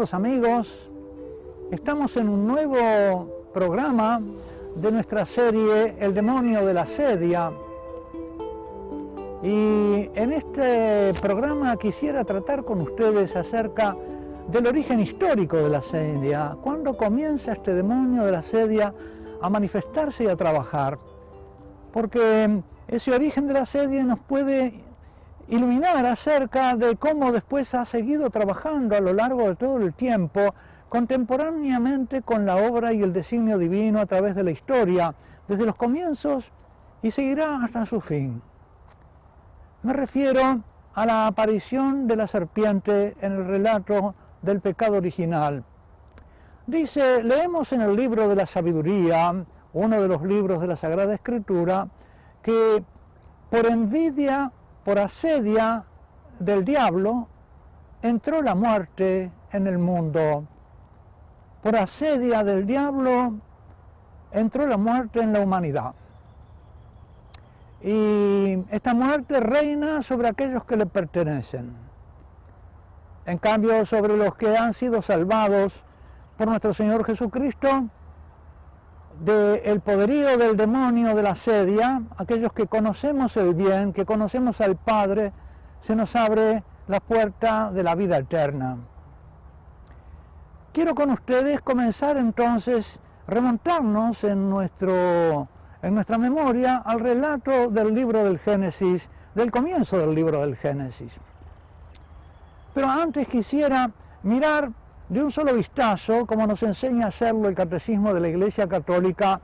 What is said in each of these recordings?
amigos, estamos en un nuevo programa de nuestra serie El demonio de la sedia. Y en este programa quisiera tratar con ustedes acerca del origen histórico de la sedia, cuándo comienza este demonio de la sedia a manifestarse y a trabajar. Porque ese origen de la sedia nos puede iluminar acerca de cómo después ha seguido trabajando a lo largo de todo el tiempo, contemporáneamente con la obra y el designio divino a través de la historia, desde los comienzos y seguirá hasta su fin. Me refiero a la aparición de la serpiente en el relato del pecado original. Dice, leemos en el libro de la sabiduría, uno de los libros de la Sagrada Escritura, que por envidia por asedia del diablo, entró la muerte en el mundo. Por asedia del diablo, entró la muerte en la humanidad. Y esta muerte reina sobre aquellos que le pertenecen. En cambio, sobre los que han sido salvados por nuestro Señor Jesucristo, del poderío del demonio de la sedia, aquellos que conocemos el bien, que conocemos al Padre, se nos abre la puerta de la vida eterna. Quiero con ustedes comenzar entonces, remontarnos en, nuestro, en nuestra memoria al relato del libro del Génesis, del comienzo del libro del Génesis. Pero antes quisiera mirar de un solo vistazo, como nos enseña a hacerlo el Catecismo de la Iglesia Católica,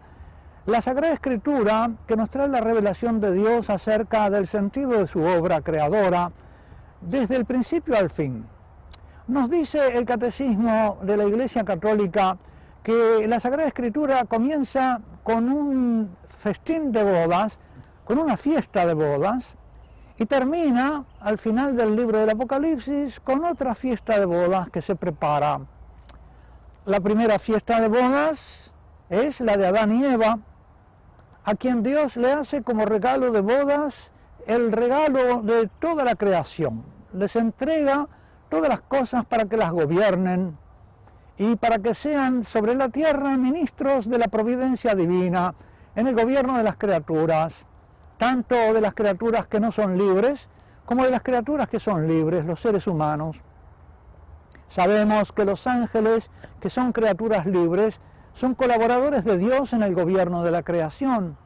la Sagrada Escritura que nos trae la revelación de Dios acerca del sentido de su obra creadora desde el principio al fin. Nos dice el Catecismo de la Iglesia Católica que la Sagrada Escritura comienza con un festín de bodas, con una fiesta de bodas, y termina al final del libro del Apocalipsis con otra fiesta de bodas que se prepara. La primera fiesta de bodas es la de Adán y Eva, a quien Dios le hace como regalo de bodas el regalo de toda la creación. Les entrega todas las cosas para que las gobiernen y para que sean sobre la tierra ministros de la providencia divina en el gobierno de las criaturas tanto de las criaturas que no son libres como de las criaturas que son libres, los seres humanos. Sabemos que los ángeles, que son criaturas libres, son colaboradores de Dios en el gobierno de la creación.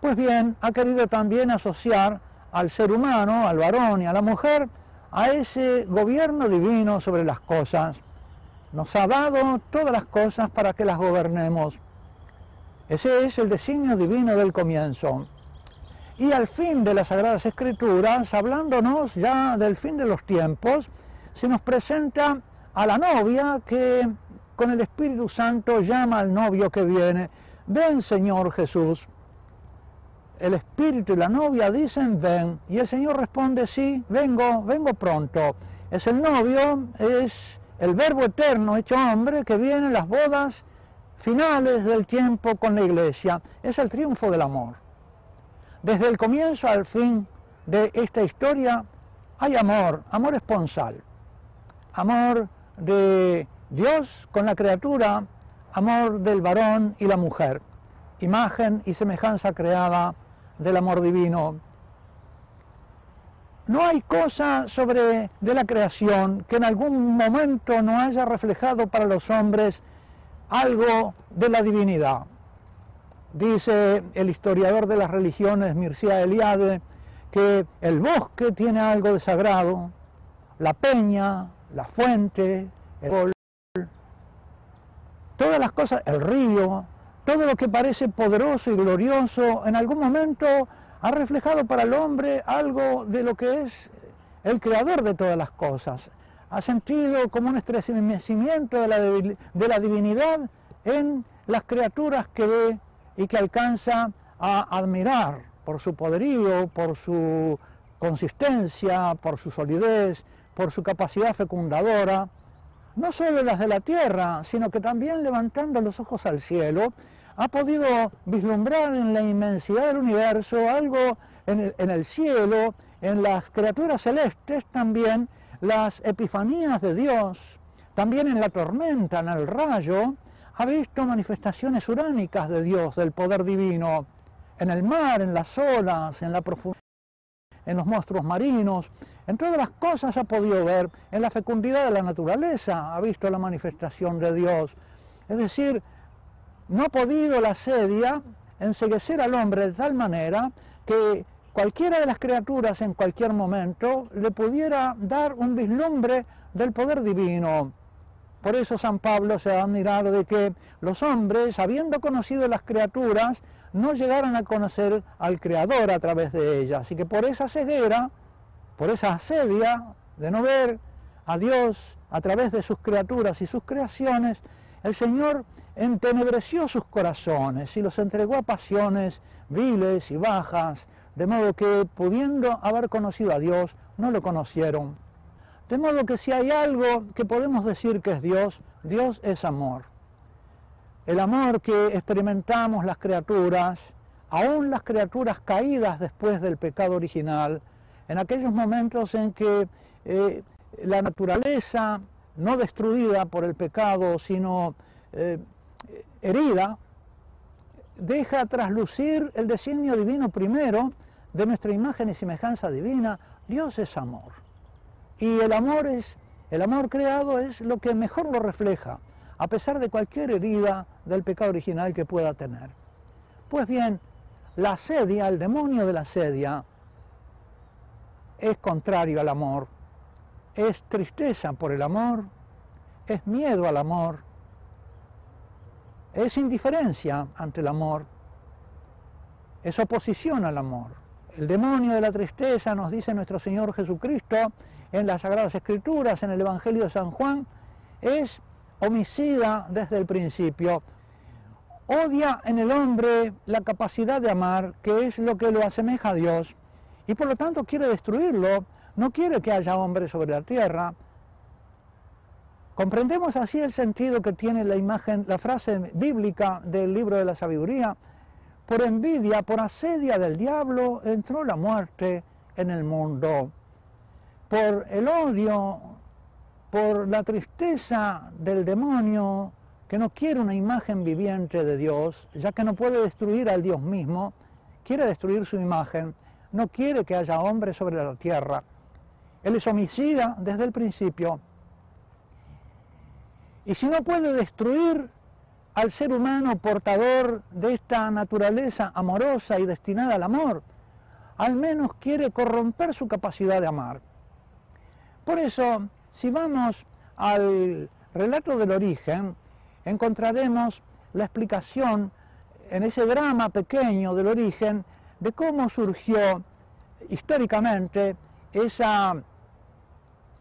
Pues bien, ha querido también asociar al ser humano, al varón y a la mujer, a ese gobierno divino sobre las cosas. Nos ha dado todas las cosas para que las gobernemos. Ese es el designio divino del comienzo. Y al fin de las Sagradas Escrituras, hablándonos ya del fin de los tiempos, se nos presenta a la novia que con el Espíritu Santo llama al novio que viene, ven Señor Jesús. El Espíritu y la novia dicen ven, y el Señor responde sí, vengo, vengo pronto. Es el novio, es el Verbo eterno hecho hombre que viene en las bodas finales del tiempo con la iglesia. Es el triunfo del amor. Desde el comienzo al fin de esta historia hay amor, amor esponsal, amor de Dios con la criatura, amor del varón y la mujer, imagen y semejanza creada del amor divino. No hay cosa sobre de la creación que en algún momento no haya reflejado para los hombres algo de la divinidad. Dice el historiador de las religiones Mircea Eliade que el bosque tiene algo de sagrado, la peña, la fuente, el sol, todas las cosas, el río, todo lo que parece poderoso y glorioso, en algún momento ha reflejado para el hombre algo de lo que es el creador de todas las cosas. Ha sentido como un estremecimiento de la, de la divinidad en las criaturas que ve y que alcanza a admirar por su poderío, por su consistencia, por su solidez, por su capacidad fecundadora, no solo las de la tierra, sino que también levantando los ojos al cielo, ha podido vislumbrar en la inmensidad del universo algo en el, en el cielo, en las criaturas celestes también, las epifanías de Dios, También en la tormenta, en el rayo, ha visto manifestaciones uránicas de Dios, del poder divino, en el mar, en las olas, en la profundidad, en los monstruos marinos, en todas las cosas ha podido ver, en la fecundidad de la naturaleza ha visto la manifestación de Dios. Es decir, no ha podido la sedia enseguecer al hombre de tal manera que cualquiera de las criaturas en cualquier momento le pudiera dar un vislumbre del poder divino. Por eso San Pablo se ha admirado de que los hombres, habiendo conocido las criaturas, no llegaran a conocer al Creador a través de ellas. Así que por esa ceguera, por esa asedia de no ver a Dios a través de sus criaturas y sus creaciones, el Señor entenebreció sus corazones y los entregó a pasiones viles y bajas, de modo que pudiendo haber conocido a Dios, no lo conocieron. De modo que si hay algo que podemos decir que es Dios, Dios es amor. El amor que experimentamos las criaturas, aún las criaturas caídas después del pecado original, en aquellos momentos en que eh, la naturaleza, no destruida por el pecado, sino eh, herida, deja traslucir el designio divino primero de nuestra imagen y semejanza divina. Dios es amor. Y el amor es, el amor creado es lo que mejor lo refleja, a pesar de cualquier herida del pecado original que pueda tener. Pues bien, la sedia, el demonio de la sedia, es contrario al amor, es tristeza por el amor, es miedo al amor, es indiferencia ante el amor, es oposición al amor. El demonio de la tristeza, nos dice nuestro Señor Jesucristo, en las Sagradas Escrituras, en el Evangelio de San Juan, es homicida desde el principio. Odia en el hombre la capacidad de amar, que es lo que lo asemeja a Dios, y por lo tanto quiere destruirlo, no quiere que haya hombre sobre la tierra. Comprendemos así el sentido que tiene la imagen, la frase bíblica del libro de la sabiduría. Por envidia, por asedia del diablo, entró la muerte en el mundo por el odio, por la tristeza del demonio que no quiere una imagen viviente de Dios, ya que no puede destruir al Dios mismo, quiere destruir su imagen, no quiere que haya hombre sobre la tierra. Él es homicida desde el principio. Y si no puede destruir al ser humano portador de esta naturaleza amorosa y destinada al amor, al menos quiere corromper su capacidad de amar. Por eso, si vamos al relato del origen, encontraremos la explicación en ese drama pequeño del origen de cómo surgió históricamente esa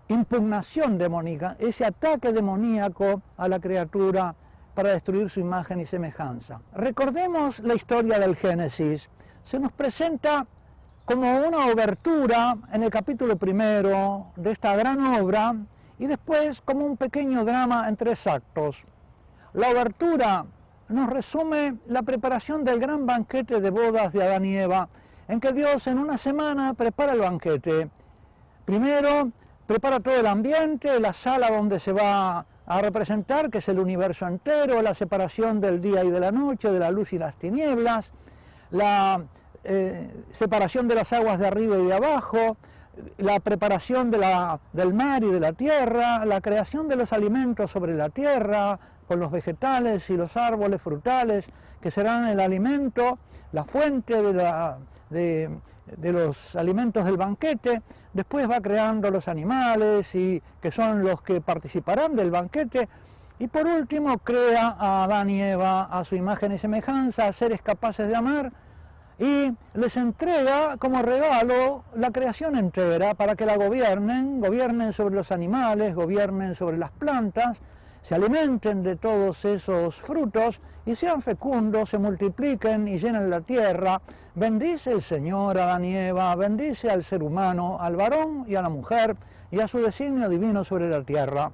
impugnación demoníaca, ese ataque demoníaco a la criatura para destruir su imagen y semejanza. Recordemos la historia del Génesis. Se nos presenta como una obertura en el capítulo primero de esta gran obra y después como un pequeño drama en tres actos. La obertura nos resume la preparación del gran banquete de bodas de Adán y Eva, en que Dios en una semana prepara el banquete. Primero prepara todo el ambiente, la sala donde se va a representar, que es el universo entero, la separación del día y de la noche, de la luz y las tinieblas, la eh, separación de las aguas de arriba y de abajo, la preparación de la, del mar y de la tierra, la creación de los alimentos sobre la tierra, con los vegetales y los árboles frutales, que serán el alimento, la fuente de, la, de, los alimentos del banquete, después va creando los animales y que son los que participarán del banquete, y por último crea a Adán y Eva a su imagen y semejanza, seres capaces de amar, y les entrega como regalo la creación entera para que la gobiernen, gobiernen sobre los animales, gobiernen sobre las plantas, se alimenten de todos esos frutos y sean fecundos, se multipliquen y llenen la tierra. Bendice el Señor a la nieva, bendice al ser humano, al varón y a la mujer y a su designio divino sobre la tierra.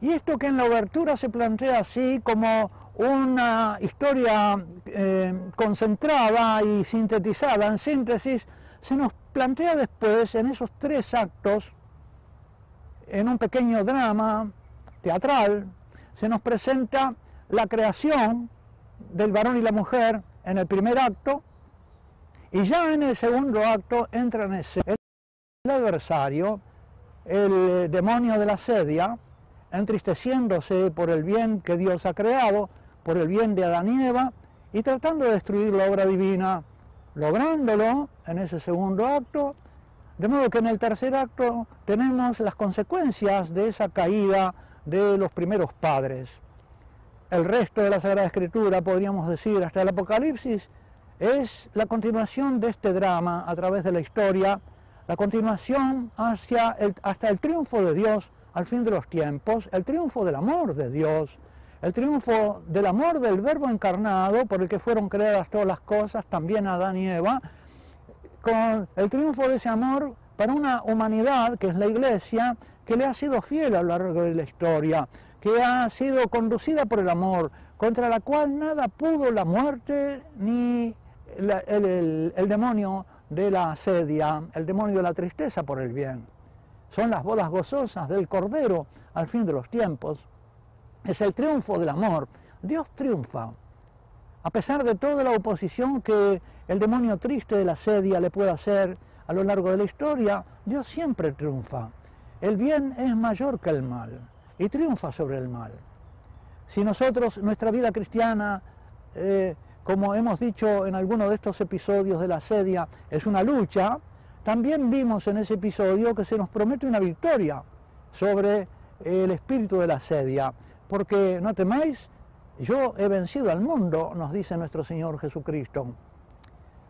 Y esto que en la obertura se plantea así como una historia eh, concentrada y sintetizada en síntesis, se nos plantea después en esos tres actos, en un pequeño drama teatral, se nos presenta la creación del varón y la mujer en el primer acto, y ya en el segundo acto entra en escena el adversario, el demonio de la sedia, entristeciéndose por el bien que Dios ha creado, por el bien de Adán y Eva, y tratando de destruir la obra divina, lográndolo en ese segundo acto, de modo que en el tercer acto tenemos las consecuencias de esa caída de los primeros padres. El resto de la Sagrada Escritura, podríamos decir, hasta el Apocalipsis, es la continuación de este drama a través de la historia, la continuación hacia hasta el triunfo de Dios al fin de los tiempos, el triunfo del amor de Dios, el triunfo del amor del Verbo encarnado por el que fueron creadas todas las cosas, también Adán y Eva, con el triunfo de ese amor para una humanidad que es la Iglesia, que le ha sido fiel a lo largo de la historia, que ha sido conducida por el amor, contra la cual nada pudo la muerte ni el, demonio de la asedia, el demonio de la tristeza por el bien. Son las bodas gozosas del Cordero al fin de los tiempos. Es el triunfo del amor. Dios triunfa. A pesar de toda la oposición que el demonio triste de la sedia le puede hacer a lo largo de la historia, Dios siempre triunfa. El bien es mayor que el mal y triunfa sobre el mal. Si nosotros, nuestra vida cristiana, eh, como hemos dicho en alguno de estos episodios de la sedia, es una lucha, también vimos en ese episodio que se nos promete una victoria sobre el espíritu de la sedia, porque no temáis, yo he vencido al mundo, nos dice nuestro Señor Jesucristo.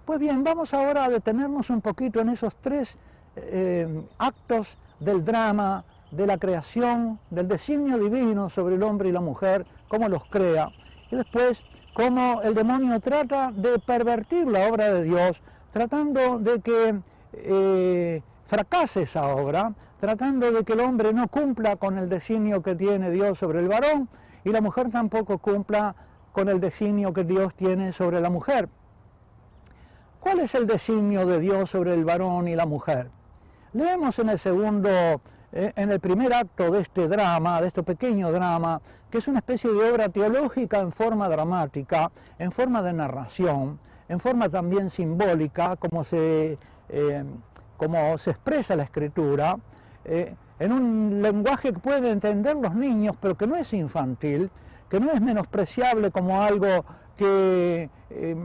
Pues bien, vamos ahora a detenernos un poquito en esos tres eh, actos del drama, de la creación, del designio divino sobre el hombre y la mujer, cómo los crea, y después cómo el demonio trata de pervertir la obra de Dios, tratando de que eh, fracase esa obra, tratando de que el hombre no cumpla con el designio que tiene Dios sobre el varón y la mujer tampoco cumpla con el designio que Dios tiene sobre la mujer. ¿Cuál es el designio de Dios sobre el varón y la mujer? Leemos en el segundo, eh, en el primer acto de este drama, de este pequeño drama, que es una especie de obra teológica en forma dramática, en forma de narración, en forma también simbólica, como se eh, como se expresa la escritura, eh, en un lenguaje que pueden entender los niños, pero que no es infantil, que no es menospreciable como algo que, eh,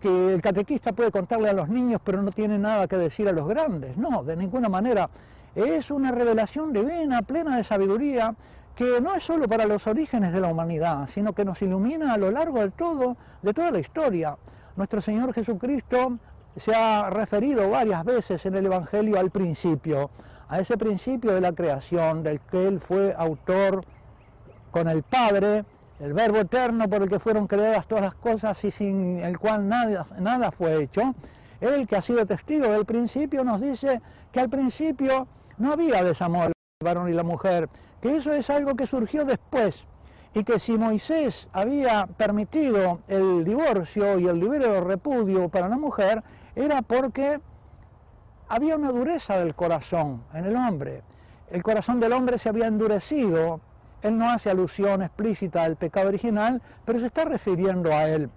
que el catequista puede contarle a los niños, pero no tiene nada que decir a los grandes. No, de ninguna manera. Es una revelación divina, plena de sabiduría, que no es solo para los orígenes de la humanidad, sino que nos ilumina a lo largo del todo, de toda la historia. Nuestro Señor Jesucristo se ha referido varias veces en el Evangelio al principio, a ese principio de la creación, del que Él fue autor con el Padre, el Verbo eterno por el que fueron creadas todas las cosas y sin el cual nada, nada fue hecho. Él que ha sido testigo del principio nos dice que al principio no había desamor el varón y la mujer, que eso es algo que surgió después y que si Moisés había permitido el divorcio y el libre repudio para la mujer, era porque había una dureza del corazón en el hombre. El corazón del hombre se había endurecido. Él no hace alusión explícita al pecado original, pero se está refiriendo a él.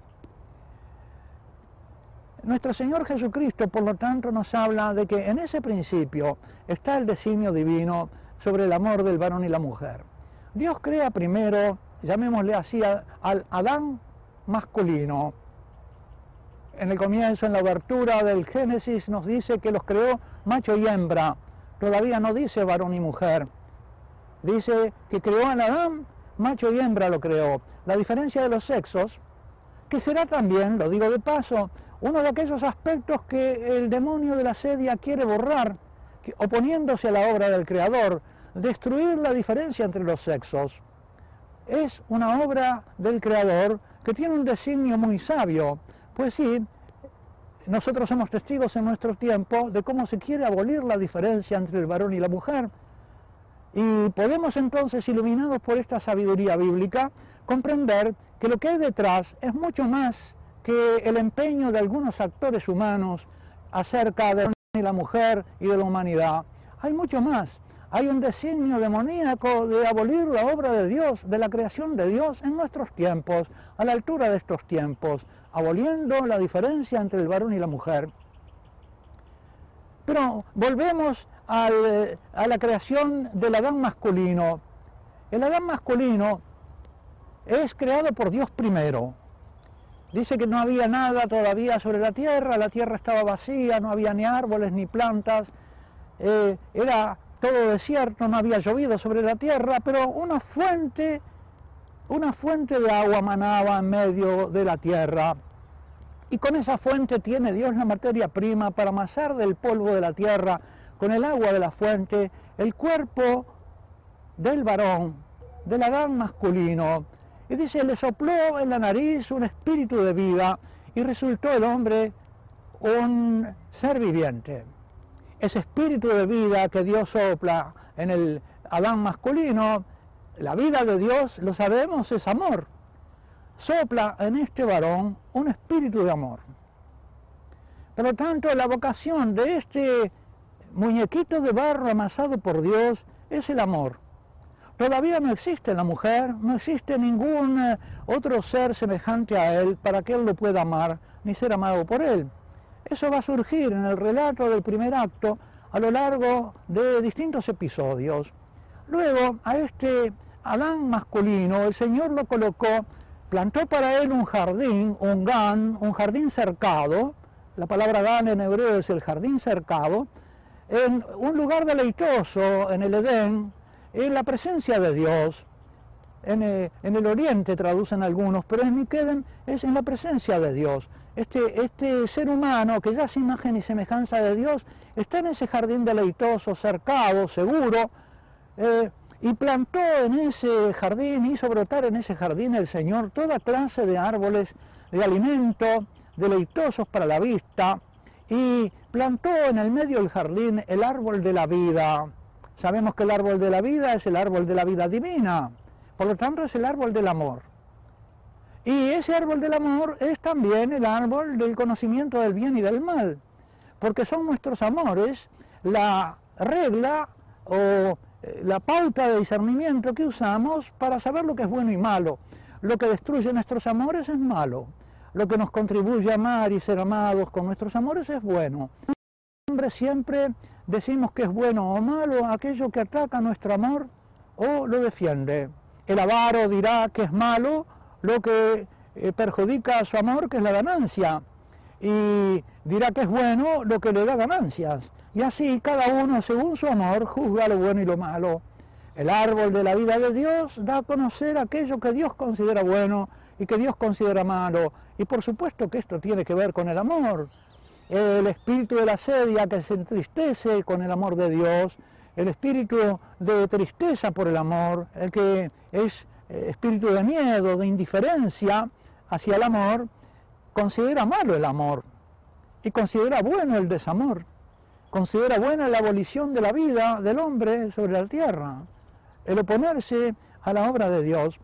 Nuestro Señor Jesucristo, por lo tanto, nos habla de que en ese principio está el designio divino sobre el amor del varón y la mujer. Dios crea primero, llamémosle así, al Adán masculino, en el comienzo, en la abertura del Génesis, nos dice que los creó macho y hembra. Todavía no dice varón y mujer. Dice que creó a Adán, macho y hembra lo creó. La diferencia de los sexos, que será también, lo digo de paso, uno de aquellos aspectos que el demonio de la sedia quiere borrar, oponiéndose a la obra del Creador, destruir la diferencia entre los sexos. Es una obra del Creador que tiene un designio muy sabio, pues sí, nosotros somos testigos en nuestro tiempo de cómo se quiere abolir la diferencia entre el varón y la mujer. Y podemos entonces, iluminados por esta sabiduría bíblica, comprender que lo que hay detrás es mucho más que el empeño de algunos actores humanos acerca de la mujer y de la humanidad. Hay mucho más. hay un designio demoníaco de abolir la obra de Dios, de la creación de Dios en nuestros tiempos, a la altura de estos tiempos, aboliendo la diferencia entre el varón y la mujer. Pero volvemos a la creación del Adán masculino. El Adán masculino es creado por Dios primero. Dice que no había nada todavía sobre la tierra, la tierra estaba vacía, no había ni árboles ni plantas, eh, era todo desierto, no había llovido sobre la tierra, pero una fuente, una fuente de agua manaba en medio de la tierra. Y con esa fuente tiene Dios la materia prima para amasar del polvo de la tierra, con el agua de la fuente, el cuerpo del varón, del Adán masculino. Y dice, le sopló en la nariz un espíritu de vida y resultó el hombre un ser viviente. Ese espíritu de vida que Dios sopla en el Adán masculino, la vida de Dios, lo sabemos, es amor sopla en este varón un espíritu de amor. Por lo tanto, la vocación de este muñequito de barro amasado por Dios es el amor. Todavía no existe la mujer, no existe ningún eh, otro ser semejante a él para que él lo pueda amar ni ser amado por él. Eso va a surgir en el relato del primer acto a lo largo de distintos episodios. Luego, a este Adán masculino, el Señor lo colocó plantó para él un jardín, un gan, un jardín cercado, la palabra gan en hebreo es el jardín cercado, en un lugar deleitoso en el Edén, en la presencia de Dios. En, eh, el oriente traducen algunos, pero en Miqueden es en la presencia de Dios. Este, este ser humano que ya es imagen y semejanza de Dios está en ese jardín deleitoso, cercado, seguro, eh, y plantó en ese jardín, hizo brotar en ese jardín el Señor toda clase de árboles de alimento, deleitosos para la vista, y plantó en el medio del jardín el árbol de la vida. Sabemos que el árbol de la vida es el árbol de la vida divina, por lo tanto es el árbol del amor. Y ese árbol del amor es también el árbol del conocimiento del bien y del mal, porque son nuestros amores la regla o la pauta de discernimiento que usamos para saber lo que es bueno y malo. Lo que destruye nuestros amores es malo. Lo que nos contribuye a amar y ser amados con nuestros amores es bueno. Hombre, siempre decimos que es bueno o malo aquello que ataca nuestro amor o lo defiende. El avaro dirá que es malo lo que eh, perjudica a su amor, que es la ganancia. Y dirá que es bueno lo que le da ganancias. Y así cada uno, según su amor, juzga lo bueno y lo malo. El árbol de la vida de Dios da a conocer aquello que Dios considera bueno y que Dios considera malo. Y por supuesto que esto tiene que ver con el amor. El espíritu de la sedia que se entristece con el amor de Dios, el espíritu de tristeza por el amor, el que es eh, espíritu de miedo, de indiferencia hacia el amor, considera malo el amor y considera bueno el desamor considera buena la abolición de la vida del hombre sobre la tierra, el oponerse a la obra de Dios.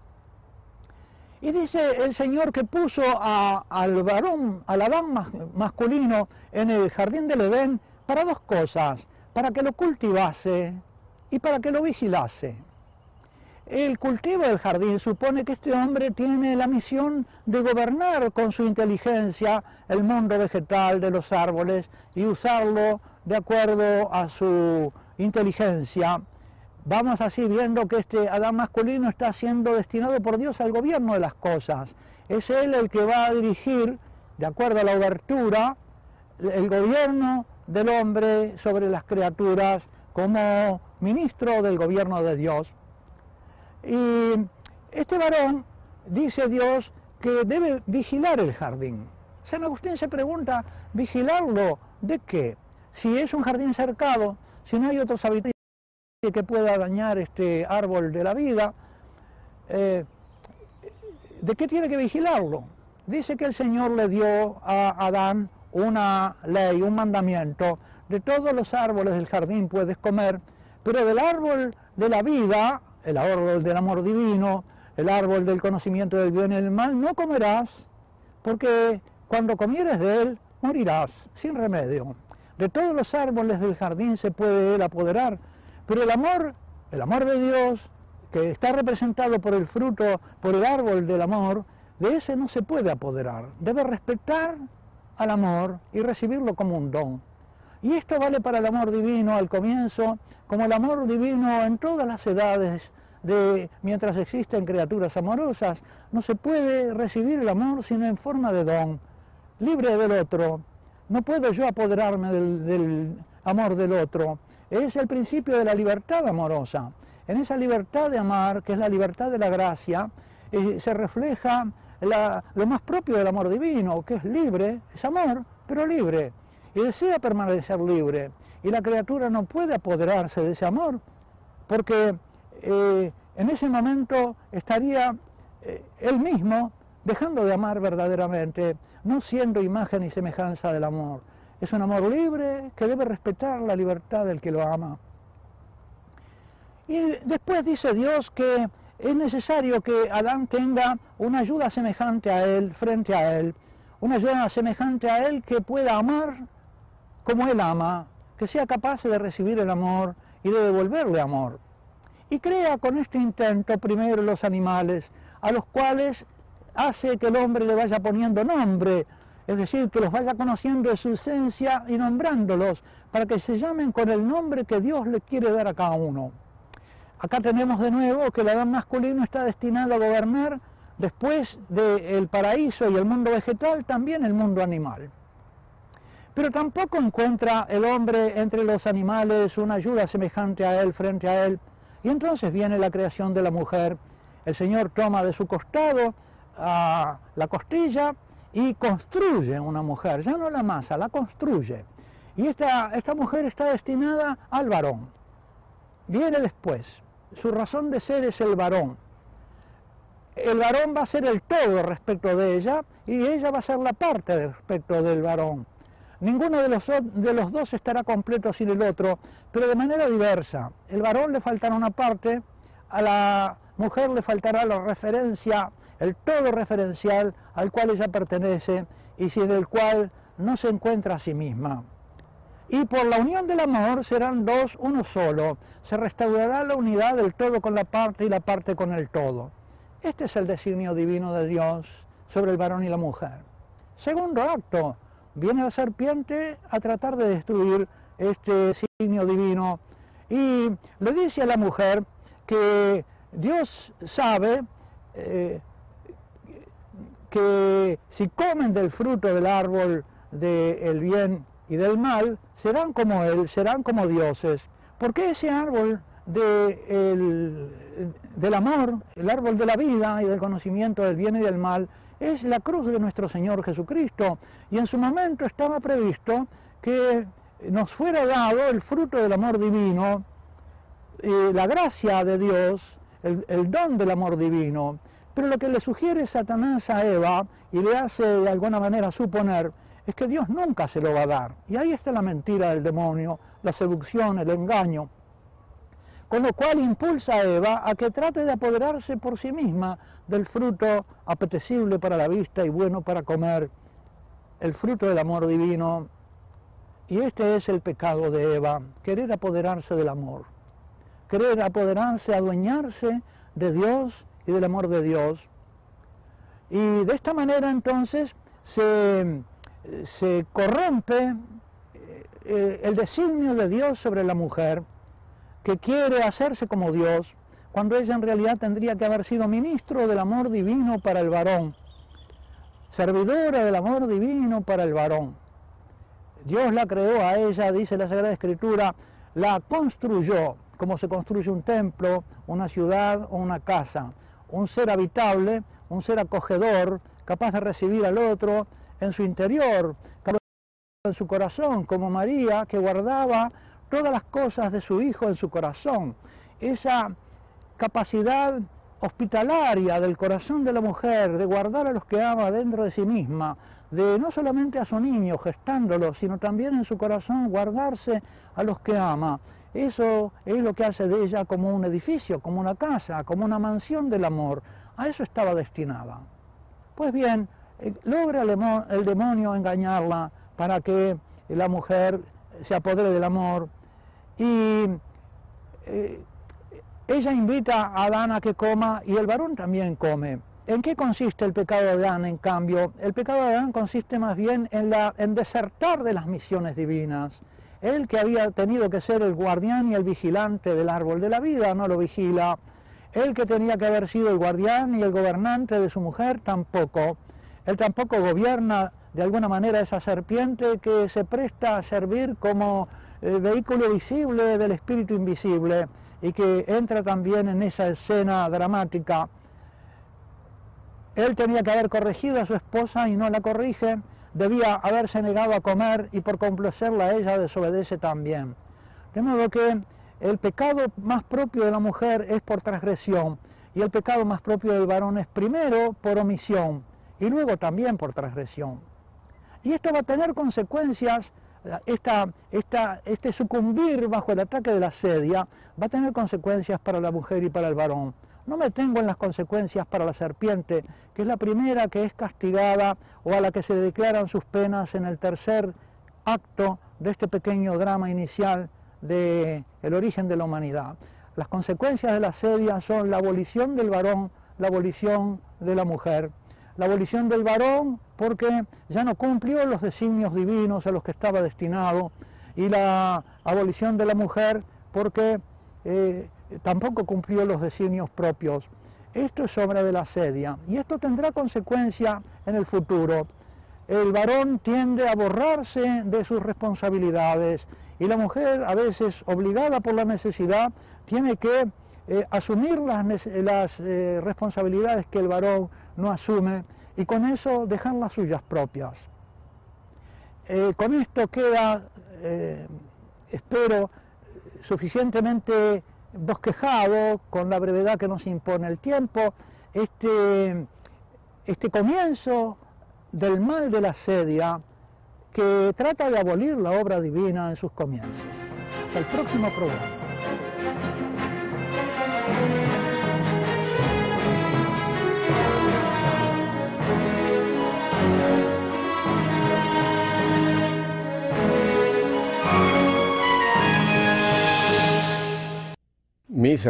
Y dice el Señor que puso al varón, al Adán masculino en el jardín del Edén para dos cosas, para que lo cultivase y para que lo vigilase. El cultivo del jardín supone que este hombre tiene la misión de gobernar con su inteligencia el mundo vegetal de los árboles y usarlo de acuerdo a su inteligencia. Vamos así viendo que este Adán masculino está siendo destinado por Dios al gobierno de las cosas. Es él el que va a dirigir, de acuerdo a la obertura, el gobierno del hombre sobre las criaturas como ministro del gobierno de Dios. Y este varón, dice Dios, que debe vigilar el jardín. San Agustín se pregunta, ¿vigilarlo de qué? Si es un jardín cercado, si no hay otros habitantes que pueda dañar este árbol de la vida, eh, ¿de qué tiene que vigilarlo? Dice que el Señor le dio a Adán una ley, un mandamiento, de todos los árboles del jardín puedes comer, pero del árbol de la vida, el árbol del amor divino, el árbol del conocimiento del bien y del mal, no comerás, porque cuando comieres de él, morirás sin remedio. De todos los árboles del jardín se puede él apoderar, Pero el amor, el amor de Dios, que está representado por el fruto, por el árbol del amor, de ese no se puede apoderar. Debe respetar al amor y recibirlo como un don. Y esto vale para el amor divino al comienzo, como el amor divino en todas las edades, de mientras existen criaturas amorosas. No se puede recibir el amor sino en forma de don, libre del otro. No puedo yo apoderarme del, amor del otro. Es el principio de la libertad amorosa. En esa libertad de amar, que es la libertad de la gracia, eh, se refleja lo más propio del amor divino, que es libre, es amor, pero libre, y desea permanecer libre. Y la criatura no puede apoderarse de ese amor, porque eh, en ese momento estaría eh, él mismo dejando de amar verdaderamente, no siendo imagen y semejanza del amor. Es un amor libre que debe respetar la libertad del que lo ama. Y después dice Dios que es necesario que Adán tenga una ayuda semejante a él, frente a él, una ayuda semejante a él que pueda amar como él ama, que sea capaz de recibir el amor y de devolverle amor. Y crea con este intento primero los animales, a los cuales hace que el hombre le vaya poniendo nombre, es decir, que los vaya conociendo de su esencia y nombrándolos, para que se llamen con el nombre que Dios le quiere dar a cada uno. Acá tenemos de nuevo que el Adán masculino está destinado a gobernar después del paraíso y el mundo vegetal, también el mundo animal. Pero tampoco encuentra el hombre entre los animales una ayuda semejante a él frente a él. Y entonces viene la creación de la mujer. El Señor toma de su costado a la costilla y construye una mujer, ya no la masa, la construye. Y esta, esta mujer está destinada al varón. Viene después su razón de ser es el varón. El varón va a ser el todo respecto de ella y ella va a ser la parte respecto del varón. Ninguno de los, de los dos estará completo sin el otro, pero de manera diversa. El varón le faltará una parte, a la mujer le faltará la referencia, el todo referencial al cual ella pertenece y sin el cual no se encuentra a sí misma y por la unión del amor serán dos uno solo. Se restaurará la unidad del todo con la parte y la parte con el todo. Este es el designio divino de Dios sobre el varón y la mujer. Segundo acto, viene la serpiente a tratar de destruir este designio divino y le dice a la mujer que Dios sabe eh, que si comen del fruto del árbol del bien y del mal, serán como Él, serán como dioses. Porque ese árbol de del amor, el árbol de la vida y del conocimiento del bien y del mal, es la cruz de nuestro Señor Jesucristo. Y en su momento estaba previsto que nos fuera dado el fruto del amor divino, eh, la gracia de Dios, el, don del amor divino. Pero lo que le sugiere Satanás a Eva y le hace de alguna manera suponer es que Dios nunca se lo va a dar. Y ahí está la mentira del demonio, la seducción, el engaño. Con lo cual impulsa a Eva a que trate de apoderarse por sí misma del fruto apetecible para la vista y bueno para comer, el fruto del amor divino. Y este es el pecado de Eva, querer apoderarse del amor, querer apoderarse, adueñarse de Dios y del amor de Dios. Y de esta manera entonces se se corrompe eh, el designio de Dios sobre la mujer, que quiere hacerse como Dios, cuando ella en realidad tendría que haber sido ministro del amor divino para el varón, servidora del amor divino para el varón. Dios la creó a ella, dice la Sagrada Escritura, la construyó, como se construye un templo, una ciudad o una casa, un ser habitable, un ser acogedor, capaz de recibir al otro, en su interior, en su corazón, como María que guardaba todas las cosas de su hijo en su corazón. Esa capacidad hospitalaria del corazón de la mujer de guardar a los que ama dentro de sí misma, de no solamente a su niño gestándolo, sino también en su corazón guardarse a los que ama. Eso es lo que hace de ella como un edificio, como una casa, como una mansión del amor. A eso estaba destinada. Pues bien, eh, logra el demonio engañarla para que la mujer se apodere del amor y eh, ella invita a Adán a que coma y el varón también come. ¿En qué consiste el pecado de Adán, en cambio? El pecado de Adán consiste más bien en, la, en desertar de las misiones divinas. Él que había tenido que ser el guardián y el vigilante del árbol de la vida, no lo vigila. Él que tenía que haber sido el guardián y el gobernante de su mujer, tampoco. Él tampoco gobierna de alguna manera esa serpiente que se presta a servir como eh, vehículo visible del espíritu invisible y que entra también en esa escena dramática él tenía que haber corregido a su esposa y no la corrige, debía haberse negado a comer y por complacerla a ella desobedece también. De modo que el pecado más propio de la mujer es por transgresión y el pecado más propio del varón es primero por omisión y luego también por transgresión. Y esto va a tener consecuencias, esta, este sucumbir bajo el ataque de la sedia va a tener consecuencias para la mujer y para el varón. No me tengo en las consecuencias para la serpiente, que es la primera que es castigada o a la que se declaran sus penas en el tercer acto de este pequeño drama inicial del el origen de la humanidad. Las consecuencias de la sedia son la abolición del varón, la abolición de la mujer. La abolición del varón porque ya no cumplió los designios divinos a los que estaba destinado y la abolición de la mujer porque eh, tampoco cumplió los designios propios. Esto es obra de la sedia y esto tendrá consecuencia en el futuro. El varón tiende a borrarse de sus responsabilidades y la mujer, a veces obligada por la necesidad, tiene que eh, asumir las, eh, responsabilidades que el varón no asume y con eso dejar las suyas propias. Eh, con esto queda, espero, suficientemente bosquejado, con la brevedad que nos impone el tiempo, este, este comienzo del mal de la sedia que trata de abolir la obra divina en sus comienzos. Hasta el próximo programa. Mis